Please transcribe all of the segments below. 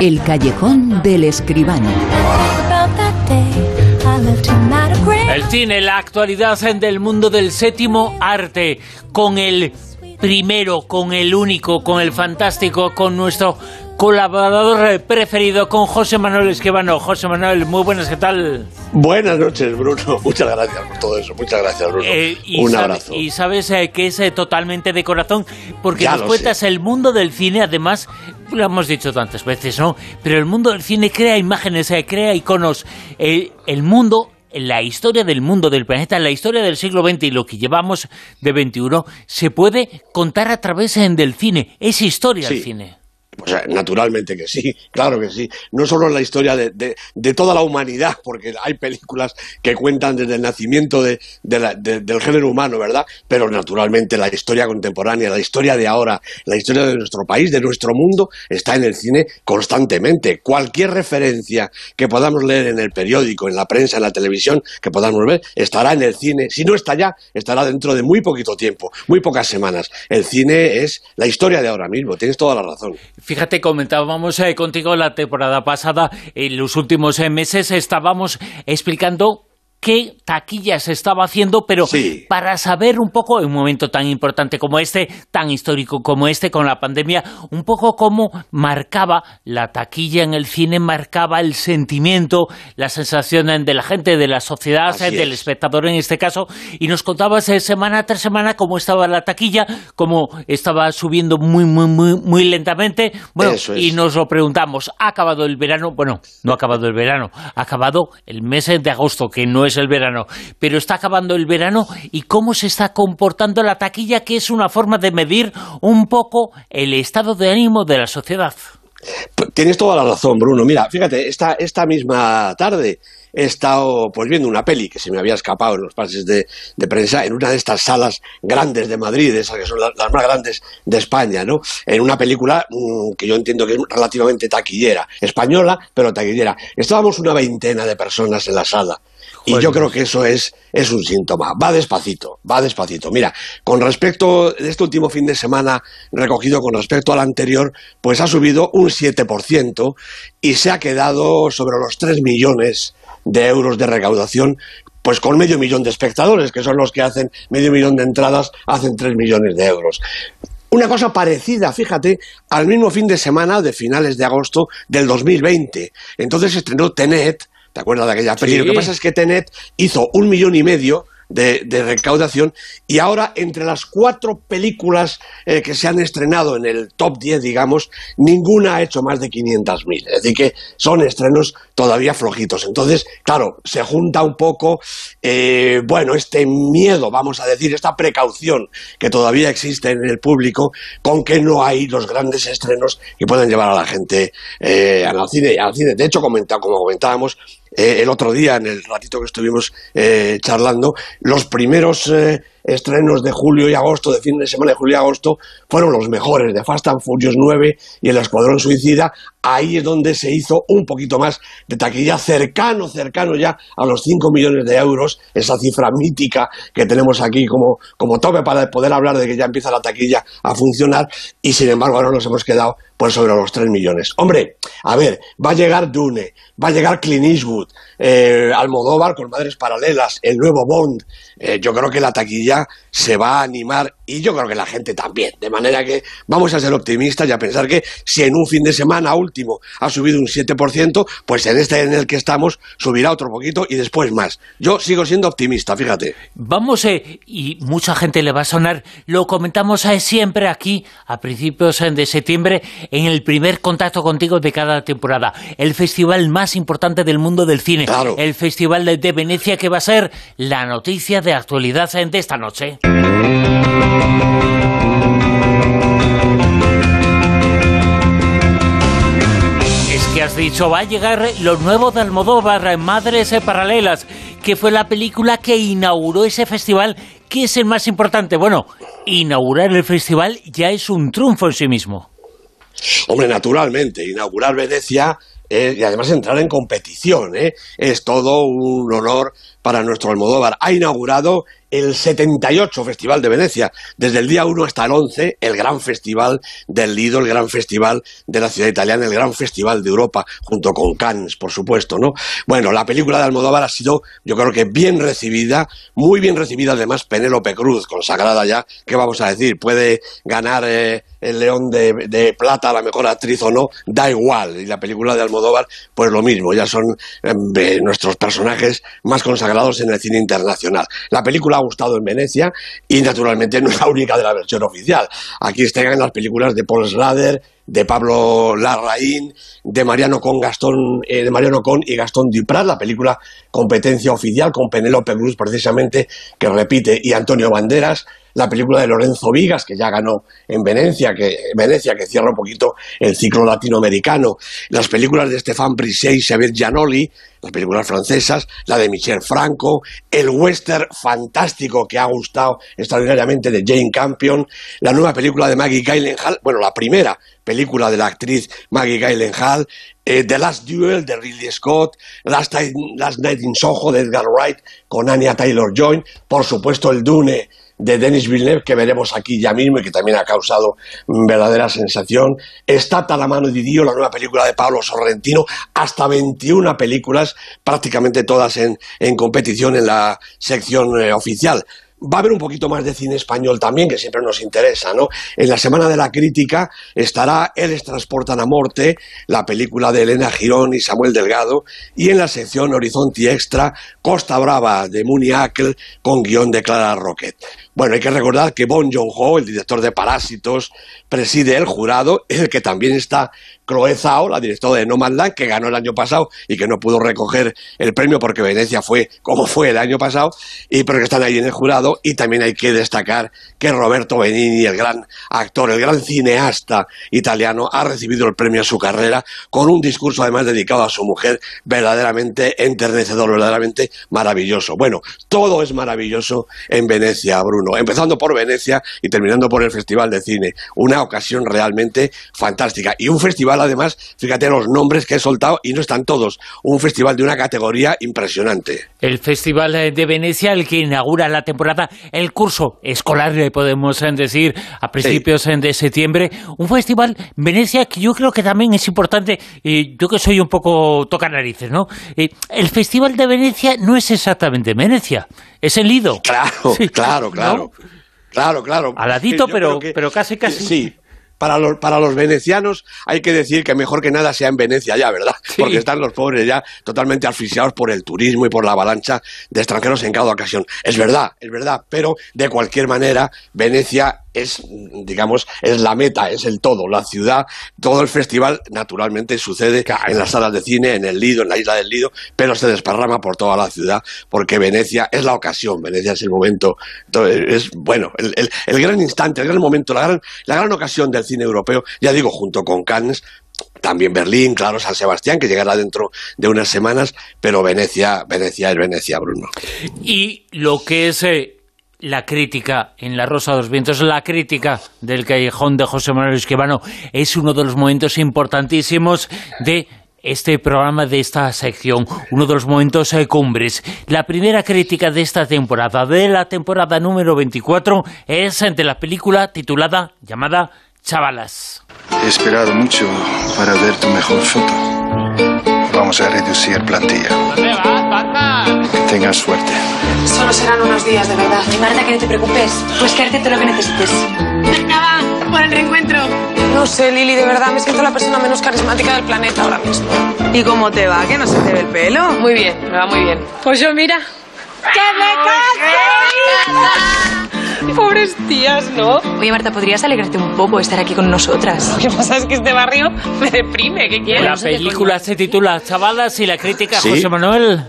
El callejón del escribano. El cine, la actualidad del mundo del séptimo arte, con el primero, con el único, con el fantástico, con nuestro colaborador preferido, con José Manuel Esquivano. José Manuel, muy buenas, ¿qué tal? Buenas noches, Bruno. Muchas gracias por todo eso. Muchas gracias, Bruno. Eh, Un abrazo. Y sabes eh, que es eh, totalmente de corazón, porque Ya nos cuentas sé. el mundo del cine, además, lo hemos dicho tantas veces, ¿no? Pero el mundo del cine crea imágenes, crea iconos. El, el mundo la historia del mundo, del planeta, la historia del siglo XX y lo que llevamos de XXI se puede contar a través del cine. Es historia el Sí. cine. Sea, naturalmente que sí, claro que sí. No solo la historia de, de- toda la humanidad, porque hay películas que cuentan desde el nacimiento de- del género humano, ¿verdad? Pero naturalmente la historia contemporánea, la historia de ahora, la historia de nuestro país, de nuestro mundo, está en el cine constantemente. Cualquier referencia que podamos leer en el periódico, en la prensa, en la televisión, que podamos ver, estará en el cine. Si no está ya, estará dentro de muy poquito tiempo, muy pocas semanas. El cine es la historia de ahora mismo, tienes toda la razón. Fíjate, comentábamos eh, contigo la temporada pasada, en los últimos eh, meses estábamos explicando qué taquilla se estaba haciendo, pero Sí. para saber un poco, en un momento tan importante como este, tan histórico como este, con la pandemia, un poco cómo marcaba la taquilla en el cine, marcaba el sentimiento, la sensación de la gente, de la sociedad, Así del es. espectador en este caso, y nos contabas eh, semana tras semana cómo estaba la taquilla, cómo estaba subiendo muy, muy, muy, muy lentamente. Bueno, es. y nos lo preguntamos, ¿ha acabado el verano? Bueno, no ha acabado el verano, ha acabado el mes de agosto, que no es el verano, pero está acabando el verano y cómo se está comportando la taquilla, que es una forma de medir un poco el estado de ánimo de la sociedad. Tienes toda la razón, Bruno. Mira, fíjate, esta, esta misma tarde he estado pues viendo una peli que se me había escapado en los pases de, prensa en una de estas salas grandes de Madrid, esas que son la- las más grandes de España, ¿no? En una película mm, que yo entiendo que es relativamente taquillera, española, pero taquillera. Estábamos una veintena de personas en la sala. Y yo creo que eso es, es un síntoma. Va despacito, va despacito. Mira, con respecto de este último fin de semana recogido con respecto al anterior, pues ha subido un 7% y se ha quedado sobre los 3 millones de euros de recaudación, pues con medio millón de espectadores, que son los que hacen medio millón de entradas, hacen 3 millones de euros. Una cosa parecida, fíjate, al mismo fin de semana de finales de agosto del 2020. Entonces estrenó Tenet, ¿te acuerdas de aquella peli? Sí. Lo que pasa es que Tenet hizo un millón y medio de, de recaudación y ahora entre las cuatro películas eh, que se han estrenado en el top 10, digamos, ninguna ha hecho más de 500.000. Es decir, que son estrenos todavía flojitos. Entonces, claro, se junta un poco, eh, bueno, este miedo, vamos a decir, esta precaución que todavía existe en el público con que no hay los grandes estrenos que pueden llevar a la gente eh, al cine. Al cine. De hecho, comenta- como comentábamos, eh, el otro día, en el ratito que estuvimos eh, charlando, los primeros eh, estrenos de julio y agosto, de fin de semana de julio y agosto, fueron los mejores, de Fast and Furious 9 y el Escuadrón Suicida. Ahí es donde se hizo un poquito más de taquilla, cercano, cercano ya a los 5 millones de euros, esa cifra mítica que tenemos aquí como, como tope para poder hablar de que ya empieza la taquilla a funcionar y sin embargo ahora nos hemos quedado pues sobre los 3 millones. Hombre, a ver, va a llegar Dune, va a llegar Clint Eastwood, eh, Almodóvar con Madres Paralelas, el nuevo Bond. Eh, yo creo que la taquilla se va a animar y yo creo que la gente también. De manera que vamos a ser optimistas y a pensar que si en un fin de semana último ha subido un 7%, pues en este en el que estamos subirá otro poquito y después más. Yo sigo siendo optimista, fíjate. Vamos, eh, y mucha gente le va a sonar, lo comentamos eh, siempre aquí a principios eh, de septiembre en el primer contacto contigo de cada temporada. El festival más importante del mundo del cine. Claro. El Festival de, Venecia que va a ser la noticia de actualidad de esta noche. Es que has dicho, va a llegar lo nuevo de Almodóvar, Madres eh, Paralelas, que fue la película que inauguró ese festival, que es el más importante. Bueno, inaugurar el festival ya es un triunfo en sí mismo. Hombre, naturalmente, inaugurar Venecia eh, y además entrar en competición, ¿eh? es todo un honor para nuestro Almodóvar. Ha inaugurado el 78 Festival de Venecia, desde el día 1 hasta el 11, el gran festival del Lido, el gran festival de la ciudad italiana, el gran festival de Europa, junto con Cannes, por supuesto, ¿no? Bueno, la película de Almodóvar ha sido, yo creo que bien recibida, muy bien recibida además Penélope Cruz, consagrada ya, ¿qué vamos a decir? Puede ganar eh, el León de, Plata, la mejor actriz o no, da igual. Y la película de Almodóvar, pues lo mismo, ya son eh, nuestros personajes más consagrados en el cine internacional. La película gustado en Venecia y naturalmente no es la única de la versión oficial. Aquí están las películas de Paul Schrader, de Pablo Larraín, de Mariano con Gastón, eh, de Mariano Con y Gastón Duprat, la película competencia oficial con Penélope Cruz precisamente que repite y Antonio Banderas, la película de Lorenzo Vigas, que ya ganó en Venecia, que, Venecia, que cierra un poquito el ciclo latinoamericano, las películas de Stéphane Brisset y Xavier Giannoli, las películas francesas, la de Michel Franco, el western fantástico que ha gustado extraordinariamente de Jane Campion, la nueva película de Maggie Gyllenhaal, bueno, la primera película de la actriz Maggie Gyllenhaal, eh, The Last Duel de Ridley Scott, Last, Last Night in Soho de Edgar Wright con Anya Taylor-Joy, por supuesto el Dune de Denis Villeneuve que veremos aquí ya mismo y que también ha causado verdadera sensación. Está la mano de Dios, la nueva película de Pablo Sorrentino, hasta 21 películas, prácticamente todas en, en competición en la sección eh, oficial va a haber un poquito más de cine español también, que siempre nos interesa, ¿no? En la Semana de la Crítica estará El Transportan a Morte, la película de Elena Girón y Samuel Delgado, y en la sección Horizonte Extra, Costa Brava de Mooney Ackle, con guion de Clara Roquet. Bueno, hay que recordar que Bon Joon-ho, el director de Parásitos, preside el jurado, el que también está Chloe Zhao, la directora de No Man's Land, que ganó el año pasado y que no pudo recoger el premio porque Venecia fue como fue el año pasado, y pero que están ahí en el jurado. Y también hay que destacar que Roberto Benini, el gran actor, el gran cineasta italiano, ha recibido el premio a su carrera con un discurso además dedicado a su mujer verdaderamente enternecedor, verdaderamente maravilloso. Bueno, todo es maravilloso en Venecia, Bruno, empezando por Venecia y terminando por el Festival de Cine. Una ocasión realmente fantástica y un festival además, fíjate los nombres que he soltado y no están todos. Un festival de una categoría impresionante. El Festival de Venecia, el que inaugura la temporada, el curso escolar, le podemos decir, a principios de septiembre. Un festival, Venecia, que yo creo que también es importante, y yo que soy un poco toca narices, ¿no? el Festival de Venecia no es exactamente Venecia, es el Lido. Claro, claro, claro. Claro, claro. Aladito, pero, pero casi, casi. Sí, para los, para los venecianos hay que decir que mejor que nada sea en Venecia ya, ¿verdad? Porque están los pobres ya totalmente asfixiados por el turismo y por la avalancha de extranjeros en cada ocasión. Es verdad, es verdad, pero de cualquier manera Venecia es, digamos, es la meta, es el todo, la ciudad, todo el festival naturalmente sucede en las salas de cine, en el Lido, en la isla del Lido, pero se desparrama por toda la ciudad porque Venecia es la ocasión, Venecia es el momento, es, bueno, el, el, gran instante, el gran momento, la gran, la gran ocasión del cine europeo, ya digo, junto con Cannes, también Berlín, claro, San Sebastián, que llegará dentro de unas semanas, pero Venecia, Venecia es Venecia, Bruno. Y lo que es eh, la crítica en La Rosa de los Vientos, la crítica del callejón de José Manuel Esquivano, es uno de los momentos importantísimos de este programa, de esta sección, uno de los momentos eh, cumbres. La primera crítica de esta temporada, de la temporada número 24, es de la película titulada, llamada Chavalas. He esperado mucho para ver tu mejor foto. Vamos a reducir plantilla. ¿Dónde vas, Que tengas suerte. Solo serán unos días, de verdad. Y Marta, que no te preocupes. Pues quédate todo lo que necesites. Venga, va, por el reencuentro. No sé, Lili, de verdad me siento la persona menos carismática del planeta ahora mismo. ¿Y cómo te va? ¿Que no se te ve el pelo? Muy bien, me va muy bien. Pues yo, mira. ¡Que me case! Pobres tías, ¿no? Oye, Marta, ¿podrías alegrarte un poco de estar aquí con nosotras? Lo que pasa es que este barrio me deprime, ¿qué quieres? La película se titula Chavalas y la crítica José Manuel.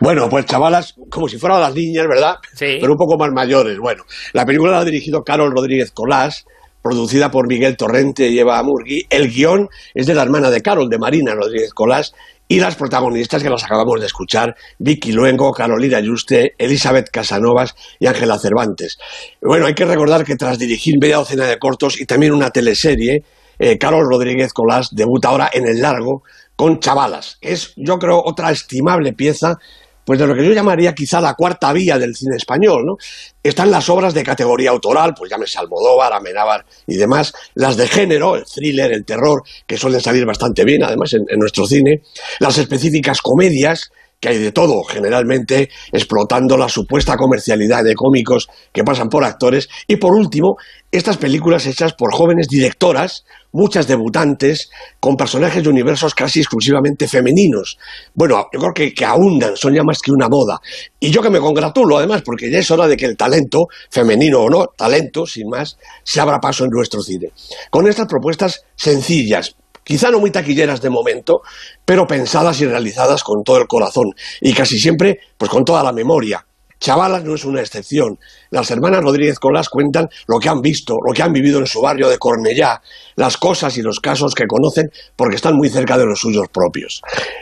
Bueno, pues chavalas, como si fueran las niñas, ¿verdad? Sí. Pero un poco más mayores. Bueno, la película la ha dirigido Carol Rodríguez Colás, producida por Miguel Torrente y Eva Murgui. El guion es de la hermana de Carol, de Marina Rodríguez Colás, y las protagonistas que las acabamos de escuchar, Vicky Luengo, Carolina Yuste, Elizabeth Casanovas y Ángela Cervantes. Bueno, hay que recordar que tras dirigir media docena de cortos y también una teleserie, eh, Carol Rodríguez Colás debuta ahora en el largo con Chavalas. Es, yo creo, otra estimable pieza pues de lo que yo llamaría quizá la cuarta vía del cine español, ¿no? Están las obras de categoría autoral, pues llámese Almodóvar, Amenábar y demás, las de género, el thriller, el terror, que suelen salir bastante bien, además, en nuestro cine, las específicas comedias, que hay de todo, generalmente explotando la supuesta comercialidad de cómicos que pasan por actores. Y por último, estas películas hechas por jóvenes directoras, muchas debutantes, con personajes de universos casi exclusivamente femeninos. Bueno, yo creo que, que ahondan, son ya más que una moda. Y yo que me congratulo, además, porque ya es hora de que el talento, femenino o no, talento, sin más, se abra paso en nuestro cine. Con estas propuestas sencillas, quizá no muy taquilleras de momento, pero pensadas y realizadas con todo el corazón y casi siempre pues con toda la memoria. Chavalas no es una excepción. Las hermanas Rodríguez Colás cuentan lo que han visto, lo que han vivido en su barrio de Cornellá, las cosas y los casos que conocen porque están muy cerca de los suyos propios.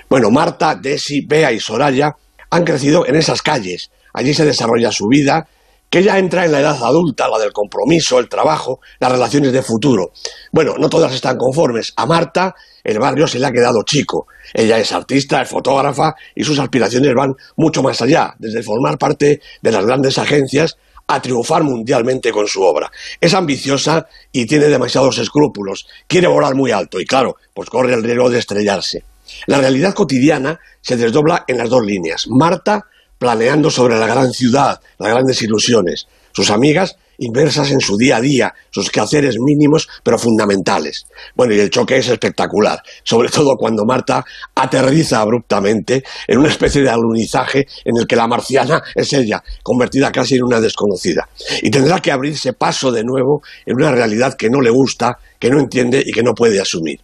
Bueno, Marta, Desi, Bea y Soraya han crecido en esas calles. Allí se desarrolla su vida, que ya entra en la edad adulta, la del compromiso, el trabajo, las relaciones de futuro. Bueno, no todas están conformes. A Marta el barrio se le ha quedado chico. Ella es artista, es fotógrafa y sus aspiraciones van mucho más allá, desde formar parte de las grandes agencias a triunfar mundialmente con su obra. Es ambiciosa y tiene demasiados escrúpulos. Quiere volar muy alto y claro, pues corre el riesgo de estrellarse. La realidad cotidiana se desdobla en las dos líneas. Marta planeando sobre la gran ciudad, las grandes ilusiones. Sus amigas inversas en su día a día, sus quehaceres mínimos pero fundamentales. Bueno, y el choque es espectacular, sobre todo cuando Marta aterriza abruptamente en una especie de alunizaje en el que la marciana es ella, convertida casi en una desconocida. Y tendrá que abrirse paso de nuevo en una realidad que no le gusta, que no entiende y que no puede asumir.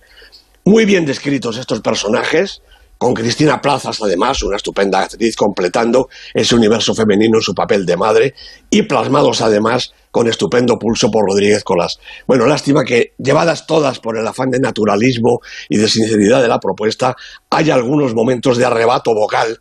Muy bien descritos estos personajes, con Cristina Plazas, además, una estupenda actriz completando ese universo femenino en su papel de madre, y plasmados además con estupendo pulso por Rodríguez Colas. Bueno, lástima que, llevadas todas por el afán de naturalismo y de sinceridad de la propuesta, hay algunos momentos de arrebato vocal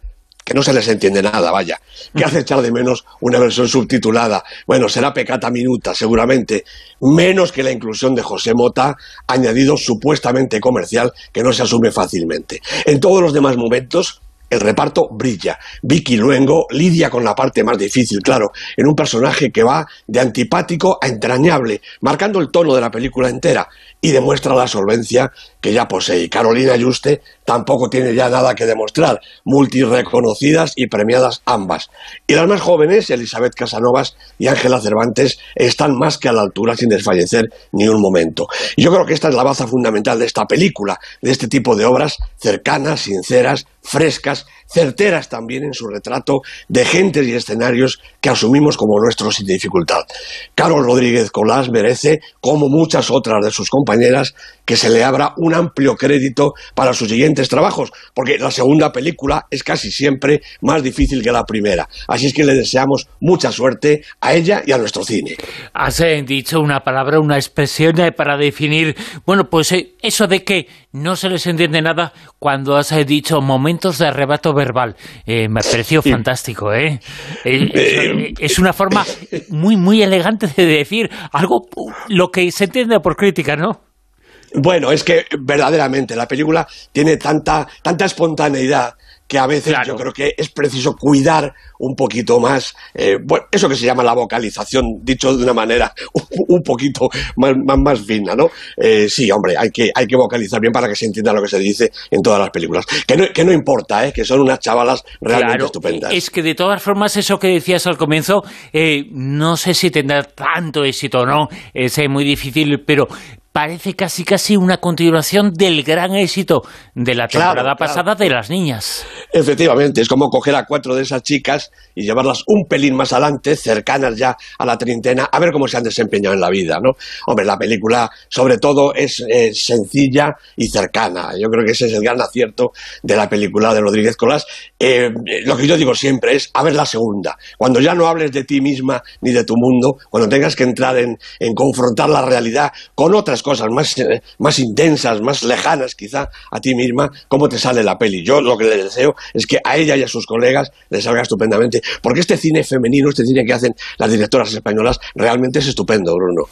que no se les entiende nada, vaya, que hace echar de menos una versión subtitulada. Bueno, será pecata minuta, seguramente, menos que la inclusión de José Mota, añadido supuestamente comercial, que no se asume fácilmente. En todos los demás momentos, el reparto brilla. Vicky Luengo lidia con la parte más difícil, claro, en un personaje que va de antipático a entrañable, marcando el tono de la película entera y demuestra la solvencia que ya posee. Carolina Yuste tampoco tiene ya nada que demostrar, multireconocidas y premiadas ambas. Y las más jóvenes, Elizabeth Casanovas y Ángela Cervantes, están más que a la altura sin desfallecer ni un momento. Y yo creo que esta es la baza fundamental de esta película, de este tipo de obras cercanas, sinceras, frescas, certeras también en su retrato de gentes y escenarios que asumimos como nuestros sin dificultad. Carol Rodríguez Colás merece, como muchas otras de sus compañeras, que se le abra un amplio crédito para sus siguientes trabajos, porque la segunda película es casi siempre más difícil que la primera. Así es que le deseamos mucha suerte a ella y a nuestro cine. Has eh, dicho una palabra, una expresión eh, para definir, bueno, pues eh, eso de que no se les entiende nada cuando has dicho momentos de arrebato verbal. me pareció fantástico, ¿eh? es una forma muy, muy elegante de decir algo, lo que se entiende por crítica, ¿no? Bueno, es que verdaderamente la película tiene tanta, tanta espontaneidad que a veces yo creo que es preciso cuidar un poquito más, eh, bueno, eso que se llama la vocalización, dicho de una manera un, poquito más, más, fina, ¿no? Eh, sí, hombre, hay que, hay que vocalizar bien para que se entienda lo que se dice en todas las películas. Que no, que no importa, ¿eh? que son unas chavalas realmente estupendas. Es que de todas formas, eso que decías al comienzo, eh, no sé si tendrá tanto éxito o no, es muy difícil, pero parece casi casi una continuación del gran éxito de la temporada pasada de las niñas. Efectivamente, es como coger a cuatro de esas chicas y llevarlas un pelín más adelante, cercanas ya a la treintena, a ver cómo se han desempeñado en la vida, ¿no? Hombre, la película sobre todo es eh, sencilla y cercana. Yo creo que ese es el gran acierto de la película de Rodríguez Colás. Eh, lo que yo digo siempre es a ver la segunda. Cuando ya no hables de ti misma ni de tu mundo, cuando tengas que entrar en, en confrontar la realidad con otras cosas más, eh, más intensas, más lejanas quizá a ti misma, cómo te sale la peli. Yo lo que le deseo es que a ella y a sus colegas les salga estupendamente porque este cine femenino, este cine que hacen las directoras españolas, realmente es estupendo, Bruno.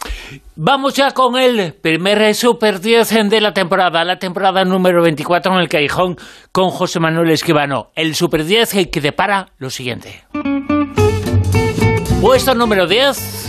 Vamos ya con el primer Super 10 de la temporada, la temporada número 24 en el Callejón con José Manuel Esquivano. El Super 10 que depara lo siguiente. Puesto número 10.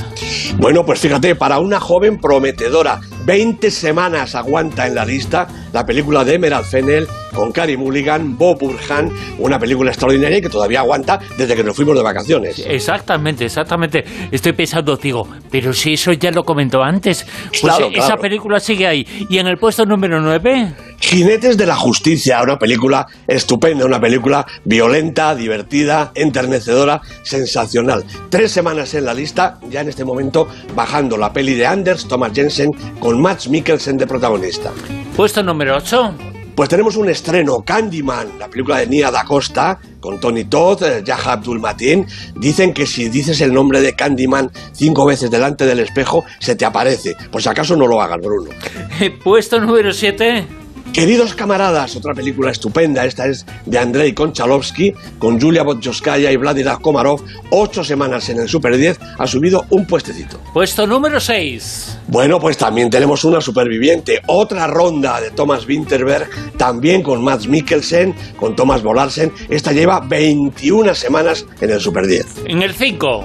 Bueno, pues fíjate, para una joven prometedora, 20 semanas aguanta en la lista la película de Emerald Fennel con Carey Mulligan, Bob Burhan, una película extraordinaria que todavía aguanta desde que nos fuimos de vacaciones. Exactamente, exactamente. Estoy pensando, digo, pero si eso ya lo comentó antes, pues Claro, esa claro. película sigue ahí. ¿Y en el puesto número 9? Jinetes de la Justicia, una película estupenda, una película violenta, divertida, enternecedora, sensacional. Tres semanas en la lista, ya en este momento bajando la peli de Anders Thomas Jensen con Max Mikkelsen de protagonista. Puesto número 8. Pues tenemos un estreno, Candyman, la película de Nia da Costa, con Tony Todd, eh, Yahya Abdul Mateen. Dicen que si dices el nombre de Candyman cinco veces delante del espejo, se te aparece. Si acaso no lo hagas, Bruno. Puesto número 7. Queridos camaradas, otra película estupenda, esta es de Andrei Konchalovsky, con Julia Botjoskaya y Vladimir Komarov, ocho semanas en el Super 10, ha subido un puestecito. Puesto número 6. Bueno, pues también tenemos una superviviente, otra ronda de Thomas Winterberg, también con Mads Mikkelsen, con Thomas Bolarsen, esta lleva 21 semanas en el Super 10. En el 5.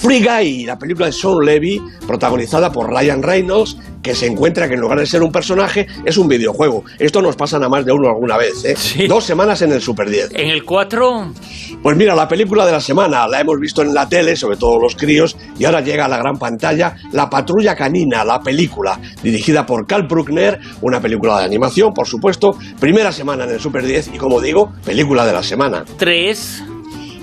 Free Guy, la película de Sean Levy, protagonizada por Ryan Reynolds, que se encuentra que en lugar de ser un personaje, es un videojuego. Esto nos pasa a más de uno alguna vez, ¿eh? Sí. Dos semanas en el Super 10. En el 4. Pues mira, la película de la semana la hemos visto en la tele, sobre todo los críos, y ahora llega a la gran pantalla La Patrulla Canina, la película, dirigida por Carl Bruckner, una película de animación, por supuesto, primera semana en el Super 10 y como digo, película de la semana. 3.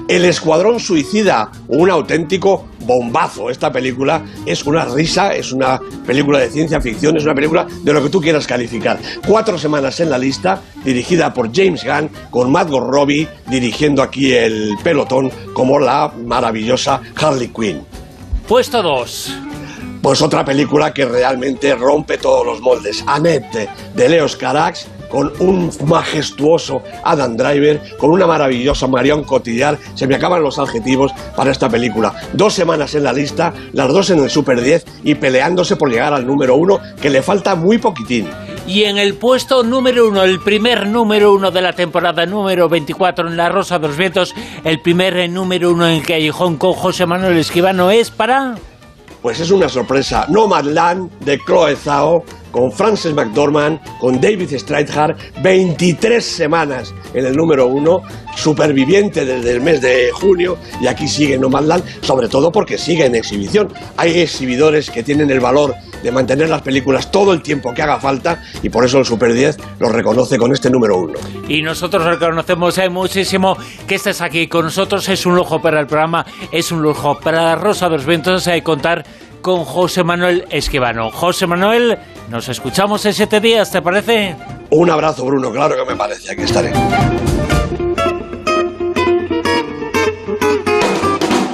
El Escuadrón Suicida, un auténtico bombazo. Esta película es una risa, es una película de ciencia ficción, es una película de lo que tú quieras calificar. Cuatro semanas en la lista, dirigida por James Gunn, con Margot Robbie dirigiendo aquí el pelotón como la maravillosa Harley Quinn. Puesto 2. Pues otra película que realmente rompe todos los moldes. Annette, de Leos Carax, con un majestuoso Adam Driver, con una maravillosa Marion Cotillard. Se me acaban los adjetivos para esta película. Dos semanas en la lista, las dos en el Super 10 y peleándose por llegar al número uno, que le falta muy poquitín. Y en el puesto número 1, el primer número 1 de la temporada número 24 en La Rosa de los Vientos, el primer número 1 en el Callejón con José Manuel Esquivano es para... Pues es una sorpresa. Nomadland de Chloe Zhao con Frances McDormand, con David Strathairn, 23 semanas en el número uno, superviviente desde el mes de junio y aquí sigue Nomadland, sobre todo porque sigue en exhibición. Hay exhibidores que tienen el valor de mantener las películas todo el tiempo que haga falta y por eso el Super 10 lo reconoce con este número uno. Y nosotros reconocemos eh, muchísimo que estés aquí con nosotros. Es un lujo para el programa, es un lujo para La Rosa Vientos eh, contar con José Manuel Esquivano. José Manuel, nos escuchamos en siete días, ¿te parece? Un abrazo Bruno, claro que me parece, aquí estaré.